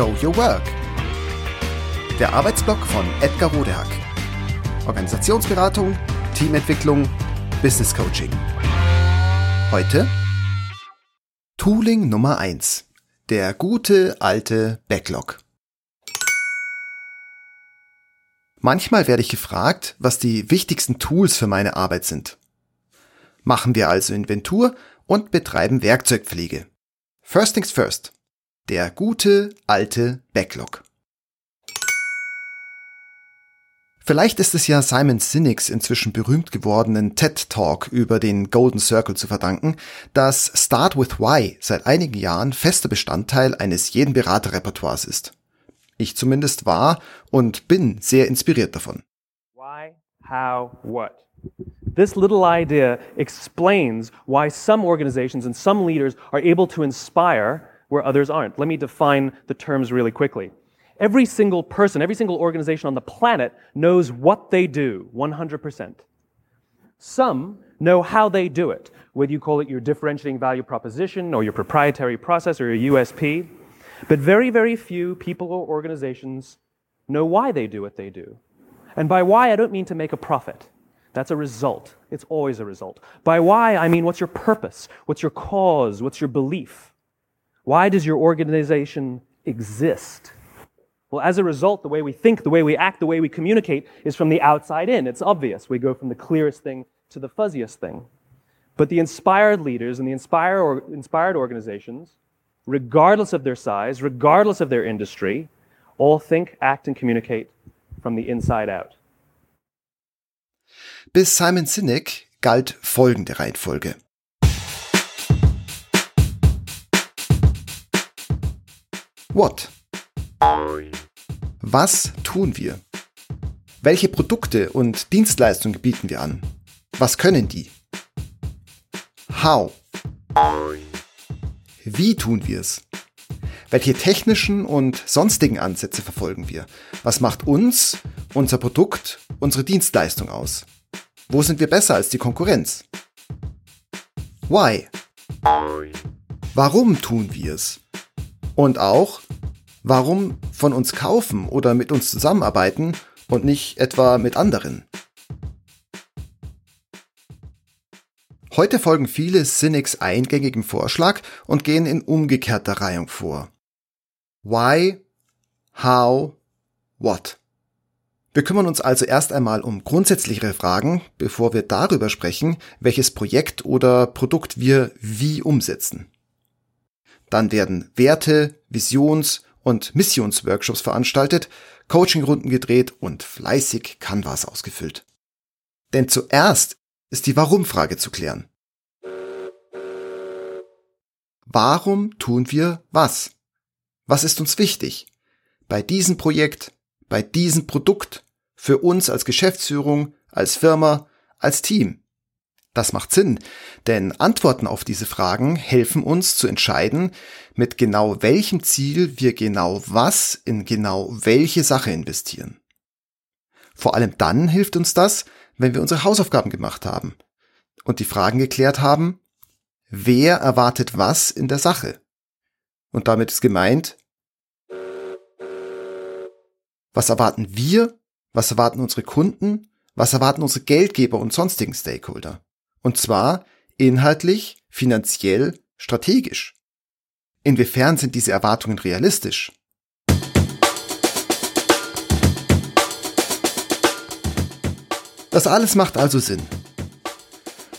Show Your Work. Der Arbeitsblock von Edgar Rodehack. Organisationsberatung, Teamentwicklung, Business Coaching. Heute Tooling Nummer 1. Der gute alte Backlog. Manchmal werde ich gefragt, was die wichtigsten Tools für meine Arbeit sind. Machen wir also Inventur und betreiben Werkzeugpflege. First things first. Der gute alte Backlog. Vielleicht ist es ja Simon Sinek's inzwischen berühmt gewordenen TED Talk über den Golden Circle zu verdanken, dass Start with Why seit einigen Jahren fester Bestandteil eines jeden Beraterrepertoires ist. Ich zumindest war und bin sehr inspiriert davon. Why, how, what? This little idea explains why some organizations and some leaders are able to inspire where others aren't. Let me define the terms really quickly. Every single person, every single organization on the planet knows what they do 100%. Some know how they do it, whether you call it your differentiating value proposition or your proprietary process or your USP. But very, very few people or organizations know why they do what they do. And by why, I don't mean to make a profit. That's a result. It's always a result. By why, I mean what's your purpose? What's your cause? What's your belief? Why does your organization exist? Well, as a result, the way we think, the way we act, the way we communicate is from the outside in. It's obvious. We go from the clearest thing to the fuzziest thing. But the inspired leaders and the inspired, or, inspired organizations, regardless of their size, regardless of their industry, all think, act, and communicate from the inside out. Bis Simon Sinek galt folgende Reihenfolge. What? Was tun wir? Welche Produkte und Dienstleistungen bieten wir an? Was können die? How? Wie tun wir es? Welche technischen und sonstigen Ansätze verfolgen wir? Was macht uns, unser Produkt, unsere Dienstleistung aus? Wo sind wir besser als die Konkurrenz? Why? Warum tun wir es? Und auch, warum von uns kaufen oder mit uns zusammenarbeiten und nicht etwa mit anderen? Heute folgen viele Cynics eingängigem Vorschlag und gehen in umgekehrter Reihung vor. Why, how, what? Wir kümmern uns also erst einmal um grundsätzlichere Fragen, bevor wir darüber sprechen, welches Projekt oder Produkt wir wie umsetzen. Dann werden Werte, Visions- und Missionsworkshops veranstaltet, Coachingrunden gedreht und fleißig Canvas ausgefüllt. Denn zuerst ist die Warum-Frage zu klären. Warum tun wir was? Was ist uns wichtig? Bei diesem Projekt, bei diesem Produkt, für uns als Geschäftsführung, als Firma, als Team? Das macht Sinn, denn Antworten auf diese Fragen helfen uns zu entscheiden, mit genau welchem Ziel wir genau was in genau welche Sache investieren. Vor allem dann hilft uns das, wenn wir unsere Hausaufgaben gemacht haben und die Fragen geklärt haben, wer erwartet was in der Sache? Und damit ist gemeint, was erwarten wir? Was erwarten unsere Kunden? Was erwarten unsere Geldgeber und sonstigen Stakeholder? Und zwar inhaltlich, finanziell, strategisch. Inwiefern sind diese Erwartungen realistisch? Das alles macht also Sinn.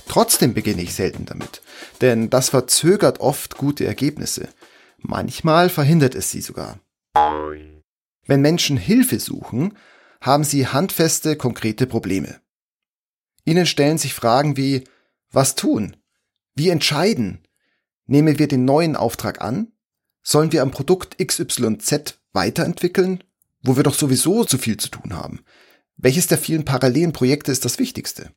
Trotzdem beginne ich selten damit, denn das verzögert oft gute Ergebnisse. Manchmal verhindert es sie sogar. Wenn Menschen Hilfe suchen, haben sie handfeste, konkrete Probleme. Ihnen stellen sich Fragen wie, was tun? Wie entscheiden? Nehmen wir den neuen Auftrag an? Sollen wir am Produkt XYZ weiterentwickeln, wo wir doch sowieso zu viel zu tun haben? Welches der vielen parallelen Projekte ist das wichtigste?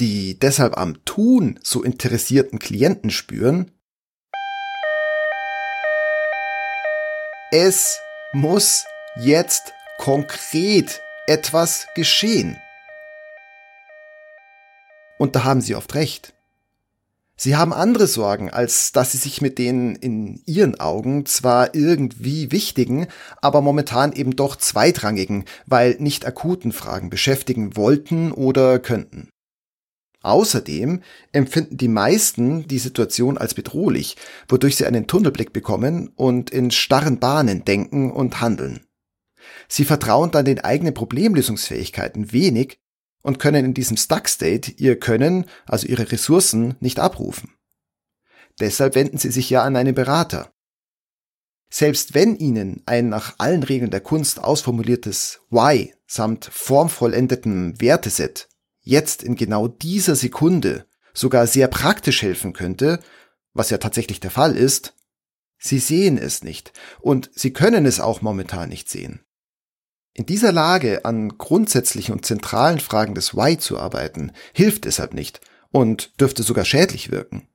Die deshalb am Tun so interessierten Klienten spüren, es muss jetzt konkret etwas geschehen. Und da haben sie oft recht. Sie haben andere Sorgen, als dass sie sich mit den in ihren Augen zwar irgendwie wichtigen, aber momentan eben doch zweitrangigen, weil nicht akuten Fragen beschäftigen wollten oder könnten. Außerdem empfinden die meisten die Situation als bedrohlich, wodurch sie einen Tunnelblick bekommen und in starren Bahnen denken und handeln. Sie vertrauen dann den eigenen Problemlösungsfähigkeiten wenig und können in diesem Stuck State ihr Können, also ihre Ressourcen, nicht abrufen. Deshalb wenden sie sich ja an einen Berater. Selbst wenn ihnen ein nach allen Regeln der Kunst ausformuliertes Why samt formvollendetem Werteset jetzt in genau dieser Sekunde sogar sehr praktisch helfen könnte, was ja tatsächlich der Fall ist, sie sehen es nicht und sie können es auch momentan nicht sehen. In dieser Lage an grundsätzlichen und zentralen Fragen des Why zu arbeiten, hilft deshalb nicht und dürfte sogar schädlich wirken.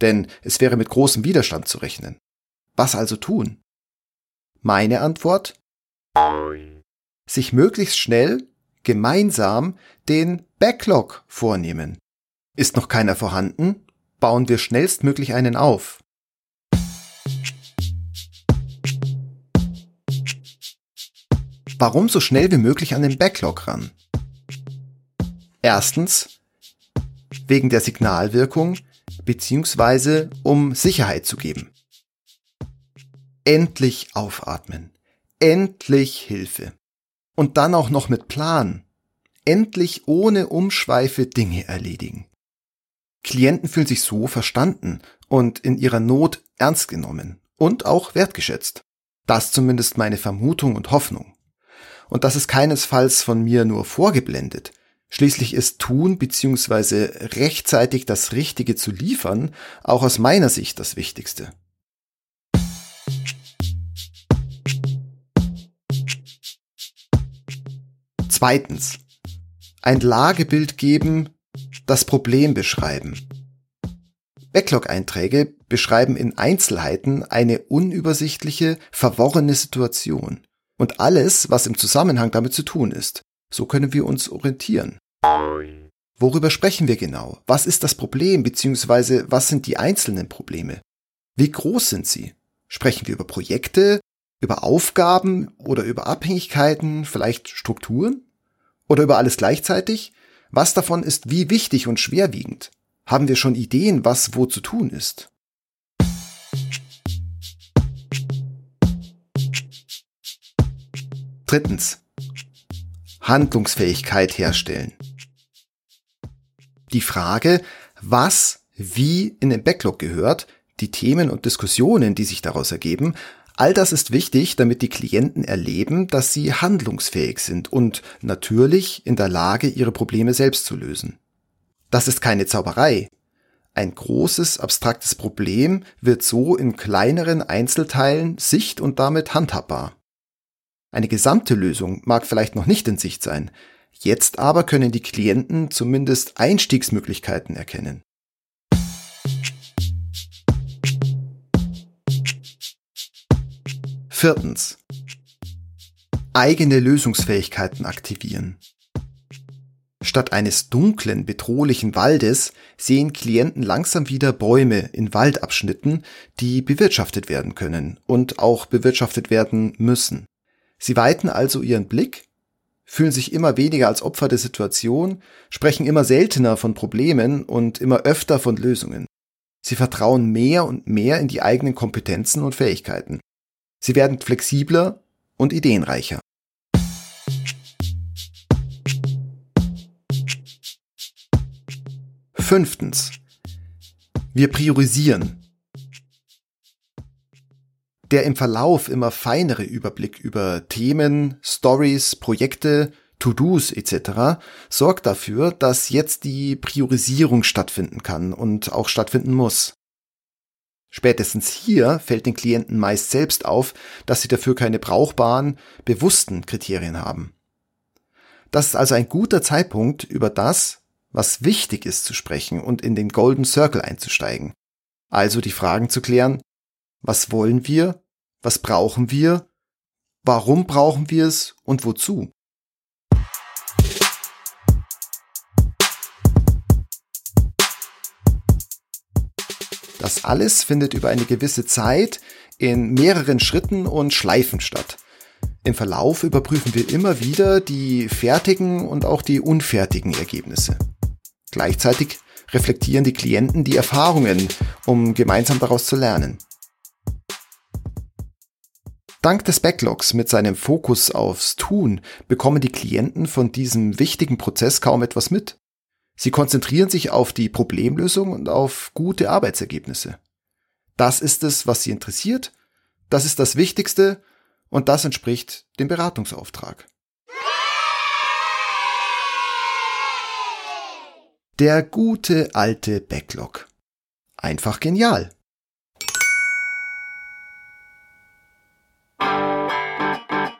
Denn es wäre mit großem Widerstand zu rechnen. Was also tun? Meine Antwort? Sich möglichst schnell, gemeinsam den Backlog vornehmen. Ist noch keiner vorhanden? Bauen wir schnellstmöglich einen auf. Warum so schnell wie möglich an den Backlog ran? Erstens, wegen der Signalwirkung beziehungsweise um Sicherheit zu geben. Endlich aufatmen. Endlich Hilfe. Und dann auch noch mit Plan. Endlich ohne Umschweife Dinge erledigen. Klienten fühlen sich so verstanden und in ihrer Not ernst genommen und auch wertgeschätzt. Das zumindest meine Vermutung und Hoffnung und das ist keinesfalls von mir nur vorgeblendet. Schließlich ist tun bzw. rechtzeitig das Richtige zu liefern auch aus meiner Sicht das Wichtigste. Zweitens. Ein Lagebild geben, das Problem beschreiben. Backlog-Einträge beschreiben in Einzelheiten eine unübersichtliche, verworrene Situation und alles, was im Zusammenhang damit zu tun ist. So können wir uns orientieren. Worüber sprechen wir genau? Was ist das Problem bzw. was sind die einzelnen Probleme? Wie groß sind sie? Sprechen wir über Projekte, über Aufgaben oder über Abhängigkeiten, vielleicht Strukturen? Oder über alles gleichzeitig? Was davon ist wie wichtig und schwerwiegend? Haben wir schon Ideen, was wo zu tun ist? Drittens. Handlungsfähigkeit herstellen. Die Frage, was wie in den Backlog gehört, die Themen und Diskussionen, die sich daraus ergeben, all das ist wichtig, damit die Klienten erleben, dass sie handlungsfähig sind und natürlich in der Lage, ihre Probleme selbst zu lösen. Das ist keine Zauberei. Ein großes, abstraktes Problem wird so in kleineren Einzelteilen sicht und damit handhabbar. Eine gesamte Lösung mag vielleicht noch nicht in Sicht sein, jetzt aber können die Klienten zumindest Einstiegsmöglichkeiten erkennen. Viertens. Eigene Lösungsfähigkeiten aktivieren. Statt eines dunklen, bedrohlichen Waldes sehen Klienten langsam wieder Bäume in Waldabschnitten, die bewirtschaftet werden können und auch bewirtschaftet werden müssen. Sie weiten also ihren Blick, fühlen sich immer weniger als Opfer der Situation, sprechen immer seltener von Problemen und immer öfter von Lösungen. Sie vertrauen mehr und mehr in die eigenen Kompetenzen und Fähigkeiten. Sie werden flexibler und ideenreicher. Fünftens. Wir priorisieren der im Verlauf immer feinere Überblick über Themen, Stories, Projekte, To-Dos etc. sorgt dafür, dass jetzt die Priorisierung stattfinden kann und auch stattfinden muss. Spätestens hier fällt den Klienten meist selbst auf, dass sie dafür keine brauchbaren, bewussten Kriterien haben. Das ist also ein guter Zeitpunkt, über das, was wichtig ist, zu sprechen und in den Golden Circle einzusteigen. Also die Fragen zu klären, was wollen wir? Was brauchen wir? Warum brauchen wir es und wozu? Das alles findet über eine gewisse Zeit in mehreren Schritten und Schleifen statt. Im Verlauf überprüfen wir immer wieder die fertigen und auch die unfertigen Ergebnisse. Gleichzeitig reflektieren die Klienten die Erfahrungen, um gemeinsam daraus zu lernen. Dank des Backlogs mit seinem Fokus aufs Tun bekommen die Klienten von diesem wichtigen Prozess kaum etwas mit. Sie konzentrieren sich auf die Problemlösung und auf gute Arbeitsergebnisse. Das ist es, was sie interessiert, das ist das Wichtigste und das entspricht dem Beratungsauftrag. Der gute alte Backlog. Einfach genial.